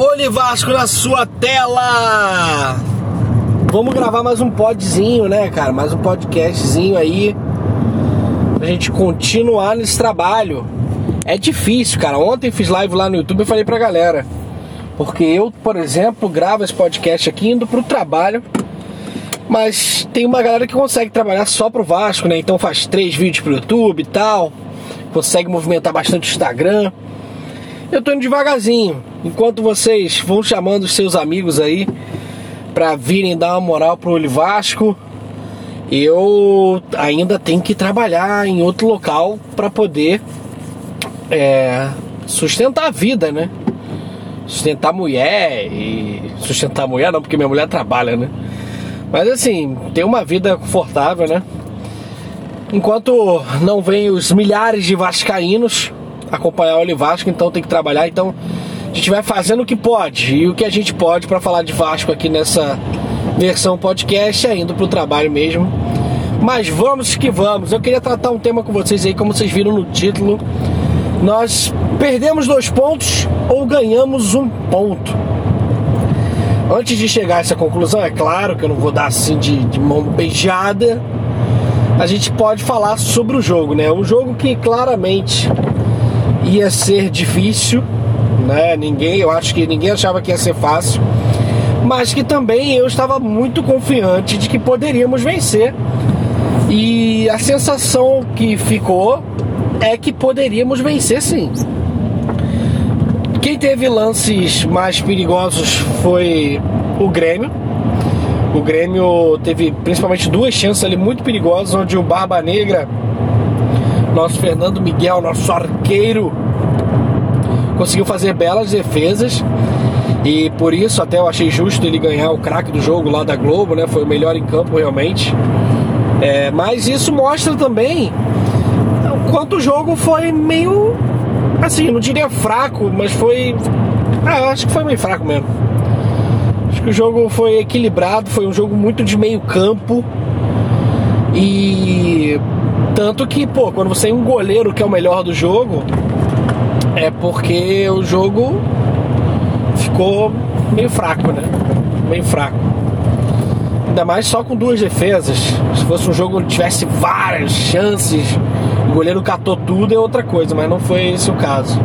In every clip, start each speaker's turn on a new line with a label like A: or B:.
A: Olhe Vasco na sua tela! Vamos gravar mais um podzinho, né, cara? Mais um podcastzinho aí pra gente continuar nesse trabalho. É difícil, cara. Ontem fiz live lá no YouTube e falei pra galera. Porque eu, por exemplo, gravo esse podcast aqui indo pro trabalho. Mas tem uma galera que consegue trabalhar só pro Vasco, né? Então faz três vídeos pro YouTube e tal. Consegue movimentar bastante o Instagram. Eu tô indo devagarzinho. Enquanto vocês vão chamando os seus amigos aí para virem dar uma moral pro Olho Vasco, eu ainda tenho que trabalhar em outro local para poder é, sustentar a vida, né? Sustentar a mulher e sustentar a mulher não, porque minha mulher trabalha, né? Mas assim, ter uma vida confortável, né? Enquanto não vem os milhares de vascaínos acompanhar o Vasco, então tem que trabalhar. Então a gente vai fazendo o que pode e o que a gente pode para falar de Vasco aqui nessa versão podcast, é indo pro trabalho mesmo. Mas vamos que vamos. Eu queria tratar um tema com vocês aí, como vocês viram no título. Nós perdemos dois pontos ou ganhamos um ponto. Antes de chegar a essa conclusão, é claro que eu não vou dar assim de, de mão beijada. A gente pode falar sobre o jogo, né? Um jogo que claramente ia ser difícil, né? Ninguém, eu acho que ninguém achava que ia ser fácil, mas que também eu estava muito confiante de que poderíamos vencer. E a sensação que ficou é que poderíamos vencer sim. Quem teve lances mais perigosos foi o Grêmio. O Grêmio teve principalmente duas chances ali muito perigosas, onde o Barba Negra, nosso Fernando Miguel, nosso arqueiro, conseguiu fazer belas defesas. E por isso até eu achei justo ele ganhar o craque do jogo lá da Globo, né? Foi o melhor em campo realmente. É, mas isso mostra também o quanto o jogo foi meio assim, não diria fraco, mas foi. Ah, acho que foi meio fraco mesmo. Acho que o jogo foi equilibrado, foi um jogo muito de meio campo. E tanto que, pô, quando você tem um goleiro que é o melhor do jogo, é porque o jogo ficou meio fraco, né? Meio fraco. Ainda mais só com duas defesas. Se fosse um jogo que tivesse várias chances, o goleiro catou tudo é outra coisa, mas não foi esse o caso.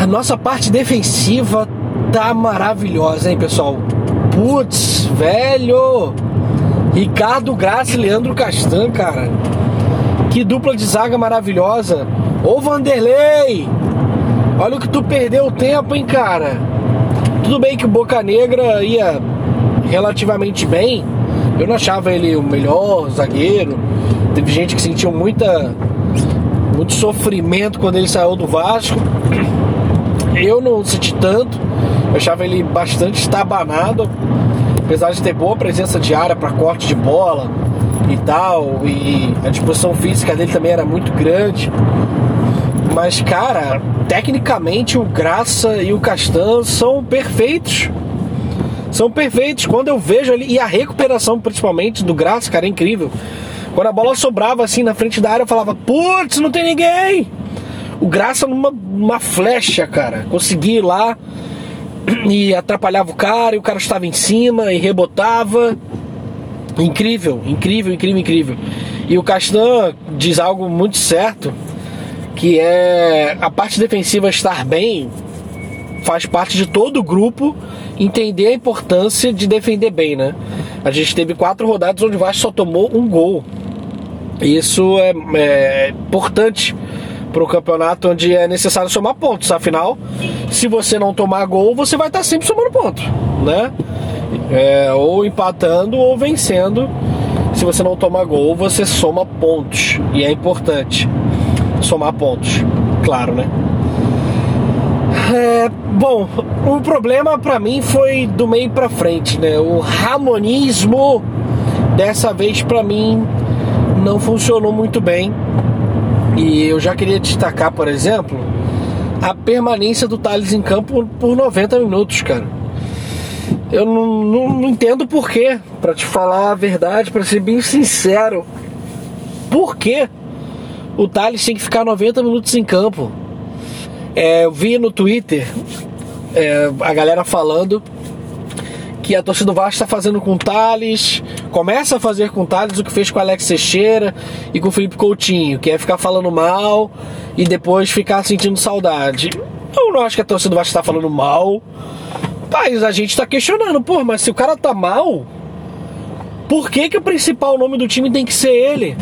A: A nossa parte defensiva tá maravilhosa, hein, pessoal? Putz, velho! Ricardo Graça e Leandro Castan, cara. Que dupla de zaga maravilhosa. Ô Vanderlei! Olha o que tu perdeu o tempo, hein, cara? Tudo bem que o Boca Negra ia relativamente bem. Eu não achava ele o melhor zagueiro. Teve gente que sentiu muita, muito sofrimento quando ele saiu do Vasco. Eu não senti tanto. Eu achava ele bastante estabanado. Apesar de ter boa presença de área para corte de bola e tal. E a disposição física dele também era muito grande. Mas, cara, tecnicamente o Graça e o Castan são perfeitos. São perfeitos. Quando eu vejo ali, e a recuperação principalmente do Graça, cara, é incrível. Quando a bola sobrava assim na frente da área, eu falava, putz, não tem ninguém! O Graça numa uma flecha, cara. Consegui ir lá e atrapalhava o cara, e o cara estava em cima e rebotava. Incrível, incrível, incrível, incrível. E o Castan diz algo muito certo, que é a parte defensiva estar bem faz parte de todo o grupo entender a importância de defender bem, né? A gente teve quatro rodadas onde o Vasco só tomou um gol. Isso é, é importante para o campeonato onde é necessário somar pontos. Afinal, se você não tomar gol, você vai estar sempre somando ponto, né? É, ou empatando ou vencendo. Se você não tomar gol, você soma pontos e é importante somar pontos, claro, né? É, bom, o problema para mim foi do meio para frente, né? O ramonismo dessa vez para mim não funcionou muito bem. E eu já queria destacar, por exemplo, a permanência do Thales em campo por 90 minutos, cara. Eu não, não, não entendo porquê, para te falar a verdade, para ser bem sincero. Por que o Thales tem que ficar 90 minutos em campo? É, eu vi no Twitter é, a galera falando que a torcida do Vasco está fazendo com o Thales, começa a fazer com o Thales o que fez com o Alex Teixeira e com o Felipe Coutinho, que é ficar falando mal e depois ficar sentindo saudade. Eu não acho que a torcida do Vasco está falando mal, mas a gente está questionando, pô, mas se o cara tá mal, por que, que o principal nome do time tem que ser ele?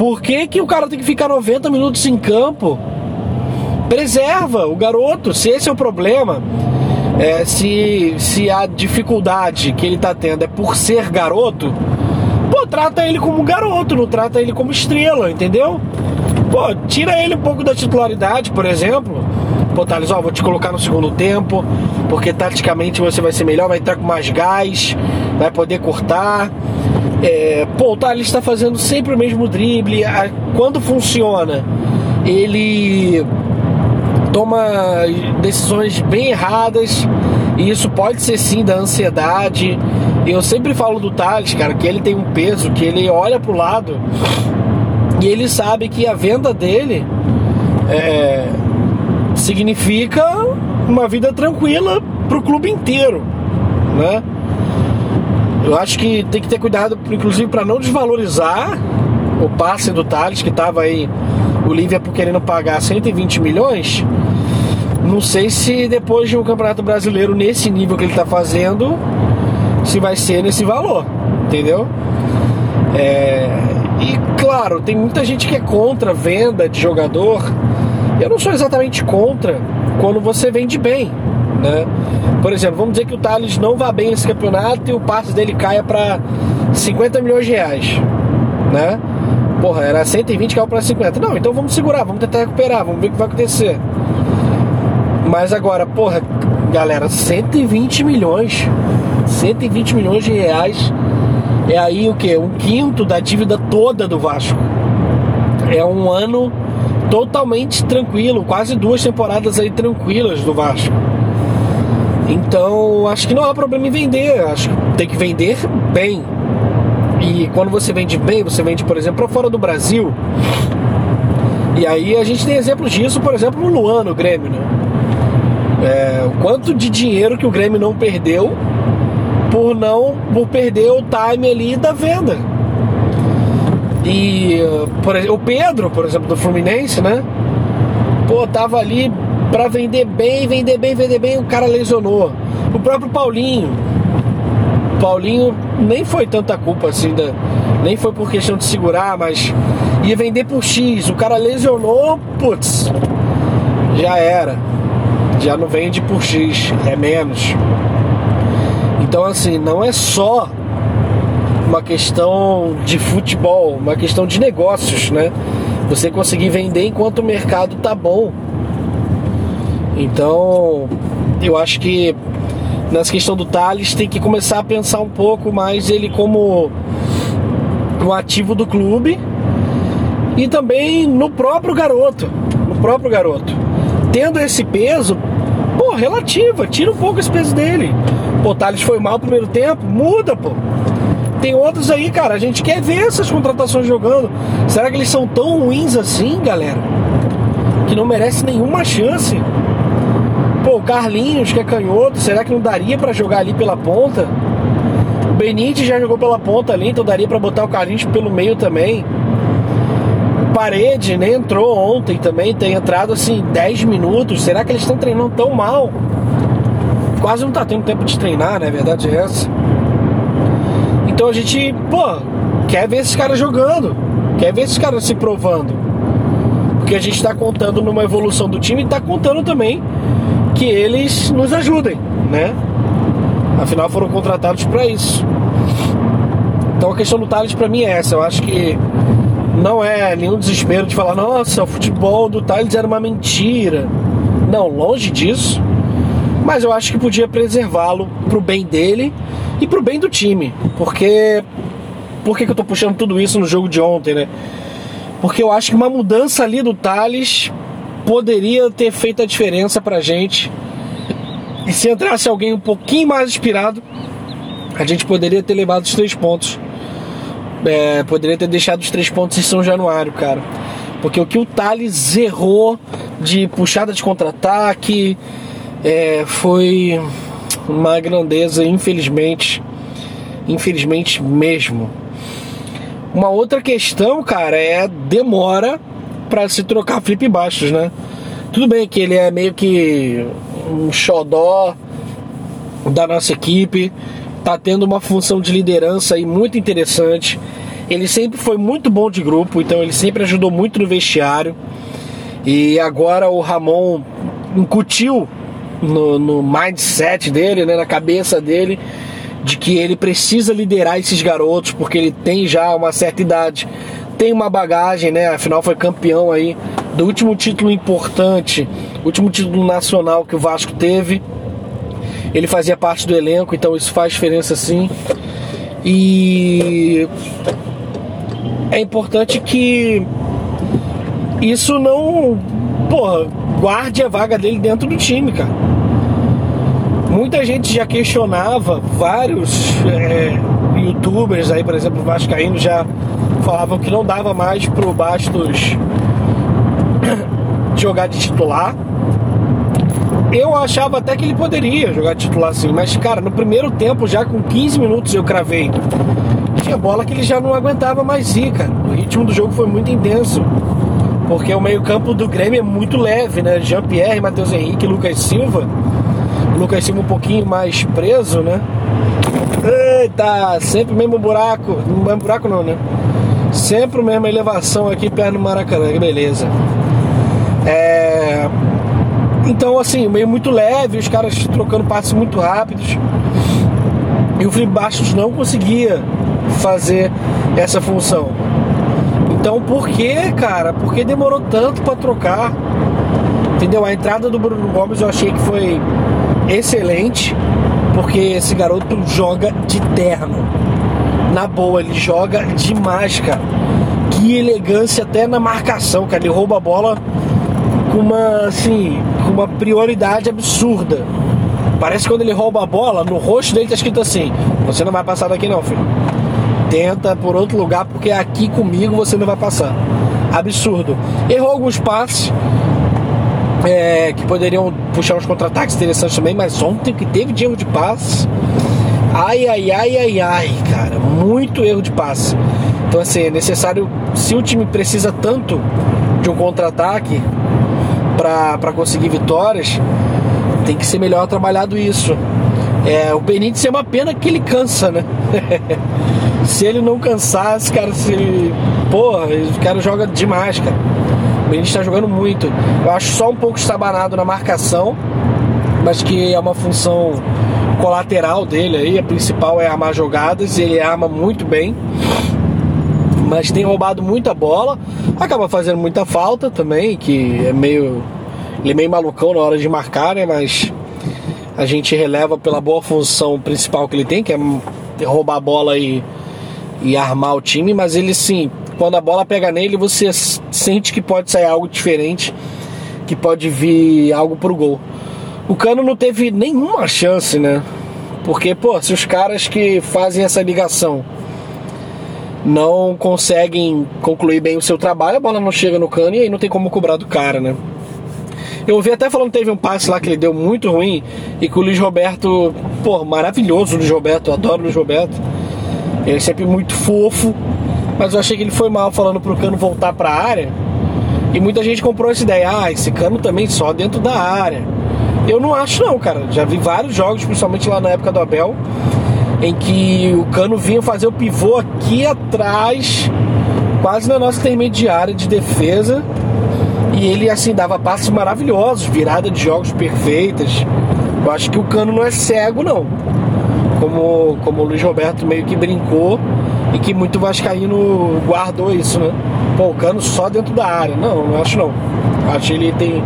A: Por que, que o cara tem que ficar 90 minutos em campo? Preserva o garoto, se esse é o problema é, se, se a dificuldade que ele tá tendo é por ser garoto, pô, trata ele como garoto, não trata ele como estrela, entendeu? Pô, tira ele um pouco da titularidade, por exemplo. Pô, Thales, ó, vou te colocar no segundo tempo, porque taticamente você vai ser melhor, vai entrar com mais gás, vai poder cortar. É, pô, o Thales está fazendo sempre o mesmo drible. Quando funciona, ele toma decisões bem erradas e isso pode ser sim da ansiedade. Eu sempre falo do Thales, cara, que ele tem um peso, que ele olha pro lado e ele sabe que a venda dele é, significa uma vida tranquila pro clube inteiro, né? Eu acho que tem que ter cuidado, inclusive, para não desvalorizar o passe do Thales, que estava aí o Liverpool querendo pagar 120 milhões. Não sei se depois de um campeonato brasileiro nesse nível que ele está fazendo, se vai ser nesse valor, entendeu? É, e claro, tem muita gente que é contra a venda de jogador. Eu não sou exatamente contra quando você vende bem, né? Por exemplo, vamos dizer que o Thales não vá bem nesse campeonato e o passe dele caia para 50 milhões de reais, né? Porra, era 120 caiu para 50. Não, então vamos segurar, vamos tentar recuperar, vamos ver o que vai acontecer. Mas agora, porra, galera, 120 milhões. 120 milhões de reais é aí o que? Um quinto da dívida toda do Vasco. É um ano totalmente tranquilo, quase duas temporadas aí tranquilas do Vasco. Então, acho que não há problema em vender. Acho que tem que vender bem. E quando você vende bem, você vende, por exemplo, para fora do Brasil. E aí a gente tem exemplos disso, por exemplo, no Luan, no Grêmio, né? É, o quanto de dinheiro que o Grêmio não perdeu por não por perder o time ali da venda. E por o Pedro, por exemplo, do Fluminense, né? Pô, tava ali para vender bem, vender bem, vender bem, o cara lesionou. O próprio Paulinho, Paulinho nem foi tanta culpa assim, da, nem foi por questão de segurar, mas ia vender por X. O cara lesionou, putz, já era. Já não vende por X, é menos. Então, assim, não é só uma questão de futebol, uma questão de negócios, né? Você conseguir vender enquanto o mercado tá bom. Então, eu acho que nessa questão do Thales, tem que começar a pensar um pouco mais ele como um ativo do clube e também no próprio garoto. No próprio garoto. Tendo esse peso, pô, relativa, tira um pouco esse peso dele. Pô, Thales foi mal no primeiro tempo, muda, pô. Tem outros aí, cara, a gente quer ver essas contratações jogando. Será que eles são tão ruins assim, galera? Que não merece nenhuma chance. Pô, o Carlinhos, que é canhoto, será que não daria para jogar ali pela ponta? O Benítez já jogou pela ponta ali, então daria para botar o Carlinhos pelo meio também. O Parede né, entrou ontem também, tem entrado assim 10 minutos. Será que eles estão treinando tão mal? Quase não tá tendo tempo de treinar, né? Verdade é essa. Então a gente, pô, quer ver esses caras jogando, quer ver esses caras se provando. Porque a gente está contando numa evolução do time e está contando também que eles nos ajudem, né? Afinal foram contratados para isso. Então a questão do Thales para mim é essa. Eu acho que não é nenhum desespero de falar, nossa, o futebol do Thales era uma mentira. Não, longe disso. Mas eu acho que podia preservá-lo pro bem dele e pro bem do time. Porque. Por que, que eu tô puxando tudo isso no jogo de ontem, né? Porque eu acho que uma mudança ali do Thales poderia ter feito a diferença pra gente. E se entrasse alguém um pouquinho mais inspirado, a gente poderia ter levado os três pontos. É, poderia ter deixado os três pontos em São Januário, cara. Porque o que o Thales errou de puxada de contra-ataque, é, foi uma grandeza, infelizmente, infelizmente mesmo. Uma outra questão, cara, é demora para se trocar Felipe Bastos, né? Tudo bem que ele é meio que um xodó da nossa equipe, tá tendo uma função de liderança aí muito interessante. Ele sempre foi muito bom de grupo, então ele sempre ajudou muito no vestiário. E agora o Ramon incutiu no, no mindset dele, né, na cabeça dele, de que ele precisa liderar esses garotos porque ele tem já uma certa idade, tem uma bagagem, né? Afinal foi campeão aí do último título importante, último título nacional que o Vasco teve. Ele fazia parte do elenco, então isso faz diferença sim. E é importante que isso não, porra, guarde a vaga dele dentro do time, cara. Muita gente já questionava, vários é, youtubers aí, por exemplo, Vascaíno já falavam que não dava mais pro Bastos jogar de titular. Eu achava até que ele poderia jogar de titular assim, mas cara, no primeiro tempo, já com 15 minutos eu cravei. Tinha bola que ele já não aguentava mais ir, cara. O ritmo do jogo foi muito intenso. Porque o meio-campo do Grêmio é muito leve, né? Jean-Pierre, Matheus Henrique, Lucas Silva. Lucas Silva um pouquinho mais preso, né? Eita, sempre mesmo buraco. Não mesmo buraco não, né? Sempre a mesma elevação aqui perto do Maracanã, que beleza. É... Então, assim, meio muito leve, os caras trocando passos muito rápidos. E o Felipe Bastos não conseguia fazer essa função. Então por que, cara? Por que demorou tanto para trocar? Entendeu? A entrada do Bruno Gomes eu achei que foi excelente, porque esse garoto joga de terno. Na boa, ele joga demais, cara. Que elegância até na marcação, cara. Ele rouba a bola com uma, assim, com uma prioridade absurda. Parece que quando ele rouba a bola, no rosto dele tá escrito assim: Você não vai passar daqui, não, filho tenta por outro lugar, porque aqui comigo você não vai passar. Absurdo. Errou alguns passes. É, que poderiam puxar uns contra-ataques interessantes também, mas ontem que teve de erro de passe. Ai, ai, ai, ai, ai, cara, muito erro de passe. Então, assim, é necessário. Se o time precisa tanto de um contra-ataque para conseguir vitórias, tem que ser melhor trabalhado isso. É, o Benítez é uma pena que ele cansa, né? se ele não cansasse, cara, se. Porra, o cara joga demais, cara. O Benítez tá jogando muito. Eu acho só um pouco estabanado na marcação, mas que é uma função colateral dele aí. A principal é armar jogadas ele arma muito bem. Mas tem roubado muita bola, acaba fazendo muita falta também, que é meio. Ele é meio malucão na hora de marcar, né? Mas a gente releva pela boa função principal que ele tem, que é roubar a bola e, e armar o time, mas ele sim, quando a bola pega nele, você sente que pode sair algo diferente, que pode vir algo pro gol. O Cano não teve nenhuma chance, né? Porque, pô, se os caras que fazem essa ligação não conseguem concluir bem o seu trabalho, a bola não chega no cano e aí não tem como cobrar do cara, né? Eu ouvi até falando que teve um passe lá que ele deu muito ruim e que o Luiz Roberto, pô, maravilhoso o Luiz Roberto, eu adoro o Luiz Roberto. Ele é sempre muito fofo, mas eu achei que ele foi mal falando pro Cano voltar pra área. E muita gente comprou essa ideia, ah, esse Cano também só dentro da área. Eu não acho não, cara. Já vi vários jogos, principalmente lá na época do Abel, em que o Cano vinha fazer o pivô aqui atrás, quase na nossa intermediária de defesa e ele assim dava passes maravilhosos, virada de jogos perfeitas. Eu acho que o Cano não é cego não. Como, como o Luiz Roberto meio que brincou e que muito vascaíno guardou isso, né? Pô, o Cano só dentro da área. Não, não acho não. Acho que ele tem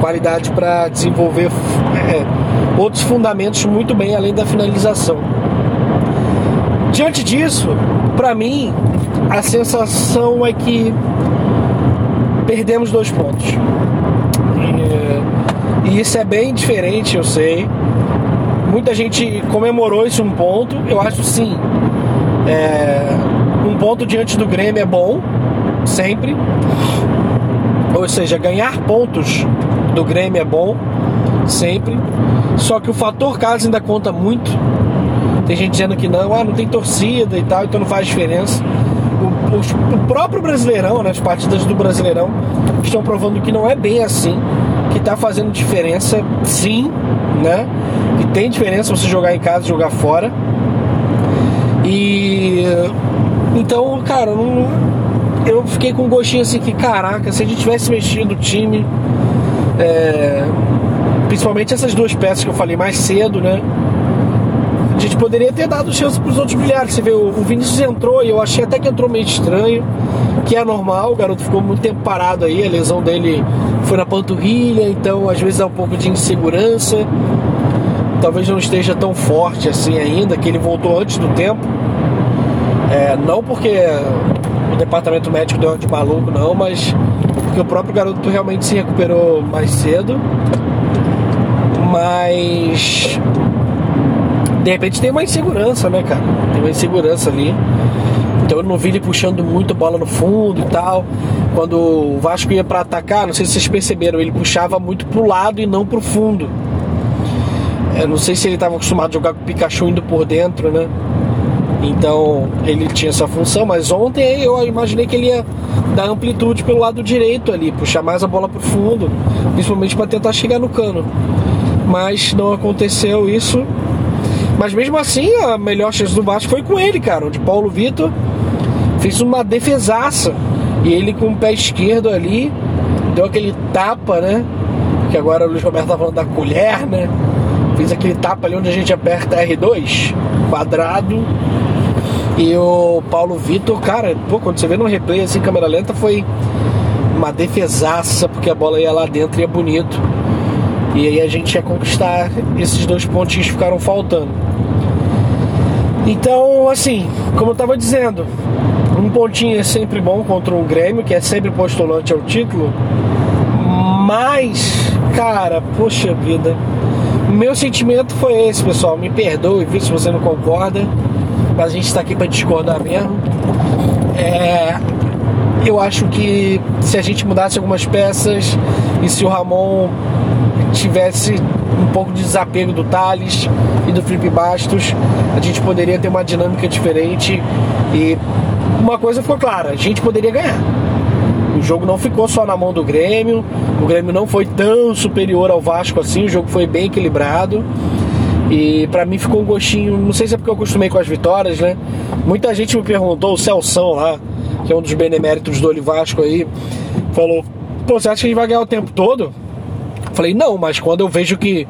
A: qualidade para desenvolver é, outros fundamentos muito bem além da finalização. Diante disso, para mim, a sensação é que perdemos dois pontos. E, isso é bem diferente, eu sei. Muita gente comemorou esse um ponto. Eu acho sim. É, um ponto diante do Grêmio é bom, sempre. Ou seja, ganhar pontos do Grêmio é bom, sempre. Só que o fator casa ainda conta muito. Tem gente dizendo que não, ah, não tem torcida e tal, então não faz diferença. O, o, o próprio Brasileirão, né, as partidas do Brasileirão, estão provando que não é bem assim, que está fazendo diferença, sim, né? Que tem diferença você jogar em casa e jogar fora. E então, cara, não, eu fiquei com um gostinho assim que, caraca, se a gente tivesse mexido o time, é, principalmente essas duas peças que eu falei mais cedo, né? A gente poderia ter dado chance para os outros bilhares. Você vê, o Vinícius entrou e eu achei até que entrou meio estranho, que é normal, o garoto ficou muito tempo parado aí, a lesão dele foi na panturrilha, então às vezes dá um pouco de insegurança. Talvez não esteja tão forte assim ainda, que ele voltou antes do tempo. É, não porque o departamento médico deu de maluco, não, mas porque o próprio garoto realmente se recuperou mais cedo. Mas de repente tem uma insegurança, né, cara? Tem uma insegurança ali. Então eu não vi ele puxando muito bola no fundo e tal. Quando o Vasco ia para atacar, não sei se vocês perceberam, ele puxava muito pro lado e não pro fundo. Eu não sei se ele estava acostumado a jogar com o Pikachu indo por dentro, né? Então ele tinha essa função, mas ontem eu imaginei que ele ia dar amplitude pelo lado direito ali, puxar mais a bola pro fundo, principalmente para tentar chegar no cano. Mas não aconteceu isso. Mas mesmo assim, a melhor chance do Vasco foi com ele, cara. Onde Paulo Vitor fez uma defesaça. E ele com o pé esquerdo ali, deu aquele tapa, né? Que agora o Luiz Roberto tá falando da colher, né? Fez aquele tapa ali onde a gente aperta R2, quadrado. E o Paulo Vitor, cara, pô, quando você vê no replay assim, câmera lenta, foi uma defesaça, porque a bola ia lá dentro e é bonito. E aí a gente ia conquistar esses dois pontinhos que ficaram faltando. Então, assim, como eu estava dizendo, um pontinho é sempre bom contra um Grêmio, que é sempre postulante ao título. Mas, cara, poxa vida. Meu sentimento foi esse, pessoal. Me perdoe, viu, se você não concorda. Mas a gente está aqui para discordar mesmo. É, eu acho que se a gente mudasse algumas peças e se o Ramon tivesse um pouco de desapego do Thales e do Felipe Bastos, a gente poderia ter uma dinâmica diferente e uma coisa ficou clara, a gente poderia ganhar. O jogo não ficou só na mão do Grêmio, o Grêmio não foi tão superior ao Vasco assim, o jogo foi bem equilibrado. E para mim ficou um gostinho, não sei se é porque eu acostumei com as vitórias, né? Muita gente me perguntou, o Celção lá, que é um dos beneméritos do Olho Vasco aí, falou: Pô, você acha que a gente vai ganhar o tempo todo? Falei, não, mas quando eu vejo que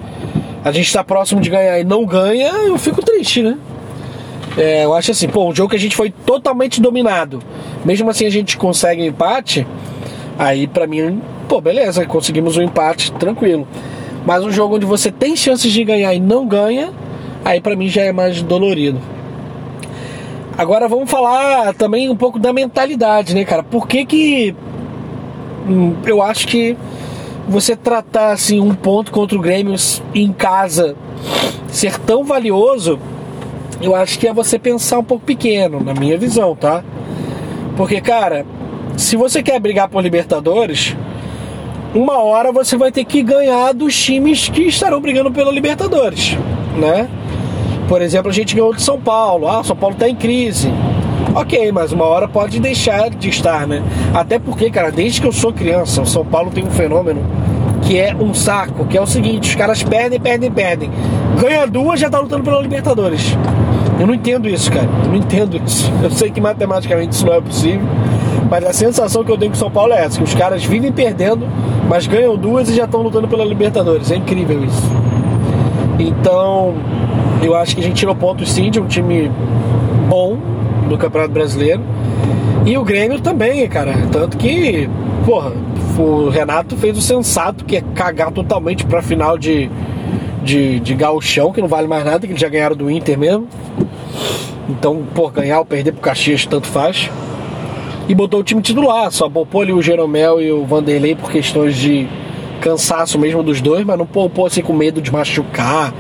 A: a gente está próximo de ganhar e não ganha, eu fico triste, né? É, eu acho assim, pô, um jogo que a gente foi totalmente dominado, mesmo assim a gente consegue empate, aí para mim, pô, beleza, conseguimos um empate tranquilo. Mas um jogo onde você tem chances de ganhar e não ganha, aí para mim já é mais dolorido. Agora vamos falar também um pouco da mentalidade, né, cara? Por que que hum, eu acho que você tratar assim um ponto contra o Grêmio em casa ser tão valioso, eu acho que é você pensar um pouco pequeno, na minha visão, tá? Porque, cara, se você quer brigar por Libertadores, uma hora você vai ter que ganhar dos times que estarão brigando pela Libertadores, né? Por exemplo, a gente ganhou de São Paulo. Ah, São Paulo está em crise. Ok, mas uma hora pode deixar de estar, né? Até porque, cara, desde que eu sou criança, o São Paulo tem um fenômeno que é um saco, que é o seguinte, os caras perdem, perdem, perdem. Ganha duas, já tá lutando pela Libertadores. Eu não entendo isso, cara. Eu não entendo isso. Eu sei que matematicamente isso não é possível. Mas a sensação que eu tenho com São Paulo é essa, que os caras vivem perdendo, mas ganham duas e já estão lutando pela Libertadores. É incrível isso. Então, eu acho que a gente tirou pontos sim de um time bom, do Campeonato Brasileiro. E o Grêmio também, cara. Tanto que, porra, o Renato fez o sensato, que é cagar totalmente pra final de, de, de gauchão, que não vale mais nada, que eles já ganharam do Inter mesmo. Então, por ganhar ou perder pro Caxias, tanto faz. E botou o time titular, só poupou ali o Jeromel e o Vanderlei por questões de cansaço mesmo dos dois, mas não poupou assim com medo de machucar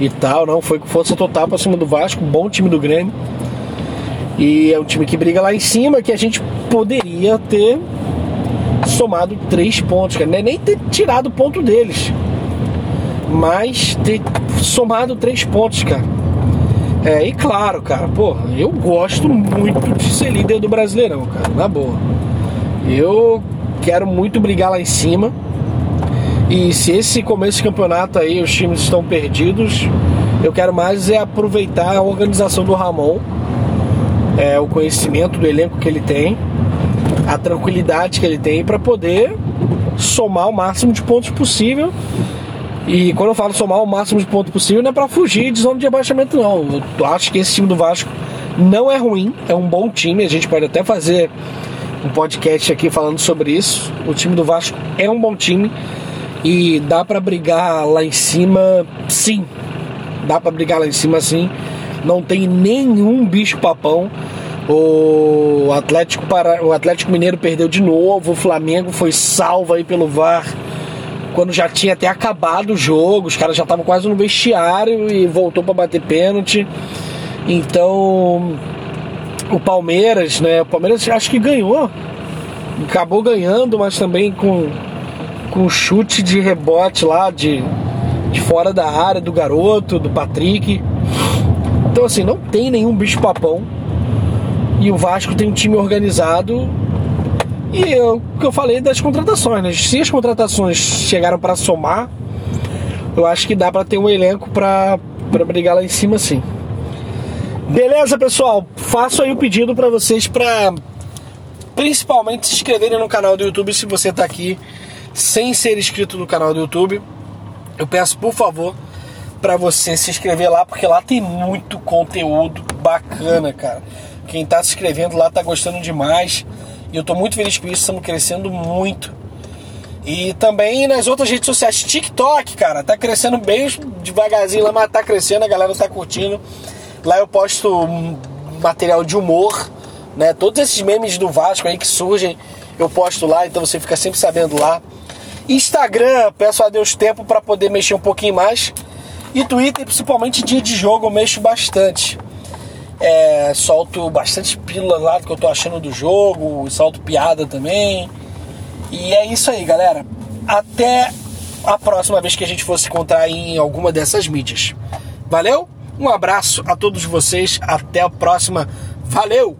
A: e tal, não. Foi com força total pra cima do Vasco, bom time do Grêmio. E é um time que briga lá em cima, que a gente poderia ter somado três pontos, cara. Nem ter tirado o ponto deles. Mas ter somado três pontos, cara. É, e claro, cara, pô, eu gosto muito de ser líder do Brasileirão, cara, na boa. Eu quero muito brigar lá em cima. E se esse começo de campeonato aí os times estão perdidos, eu quero mais é aproveitar a organização do Ramon, é, o conhecimento do elenco que ele tem, a tranquilidade que ele tem para poder somar o máximo de pontos possível. E quando eu falo somar o máximo de pontos possível, não é para fugir de zona de abaixamento, não. Eu acho que esse time do Vasco não é ruim, é um bom time. A gente pode até fazer um podcast aqui falando sobre isso. O time do Vasco é um bom time e dá para brigar lá em cima, sim. Dá para brigar lá em cima, sim. Não tem nenhum bicho papão. O Atlético, para... o Atlético Mineiro perdeu de novo. O Flamengo foi salvo aí pelo VAR quando já tinha até acabado o jogo. Os caras já estavam quase no vestiário e voltou para bater pênalti. Então, o Palmeiras, né? O Palmeiras acho que ganhou. Acabou ganhando, mas também com, com chute de rebote lá de, de fora da área do garoto, do Patrick. Então, assim, não tem nenhum bicho-papão. E o Vasco tem um time organizado. E o que eu falei das contratações, né? Se as contratações chegaram para somar, eu acho que dá para ter um elenco para brigar lá em cima, sim. Beleza, pessoal? Faço aí o pedido para vocês para principalmente se inscreverem no canal do YouTube se você está aqui sem ser inscrito no canal do YouTube. Eu peço, por favor, para você se inscrever lá, porque lá tem muito conteúdo bacana, cara. Quem tá se inscrevendo lá tá gostando demais. E eu tô muito feliz com isso, estamos crescendo muito. E também nas outras redes sociais, TikTok, cara, tá crescendo bem devagarzinho lá, mas tá crescendo, a galera tá curtindo. Lá eu posto material de humor, né? Todos esses memes do Vasco aí que surgem, eu posto lá, então você fica sempre sabendo lá. Instagram, peço a Deus tempo para poder mexer um pouquinho mais. E Twitter, principalmente dia de jogo, eu mexo bastante. É, solto bastante pílula lá do que eu tô achando do jogo, solto piada também. E é isso aí, galera. Até a próxima vez que a gente for se encontrar em alguma dessas mídias. Valeu? Um abraço a todos vocês. Até a próxima. Valeu!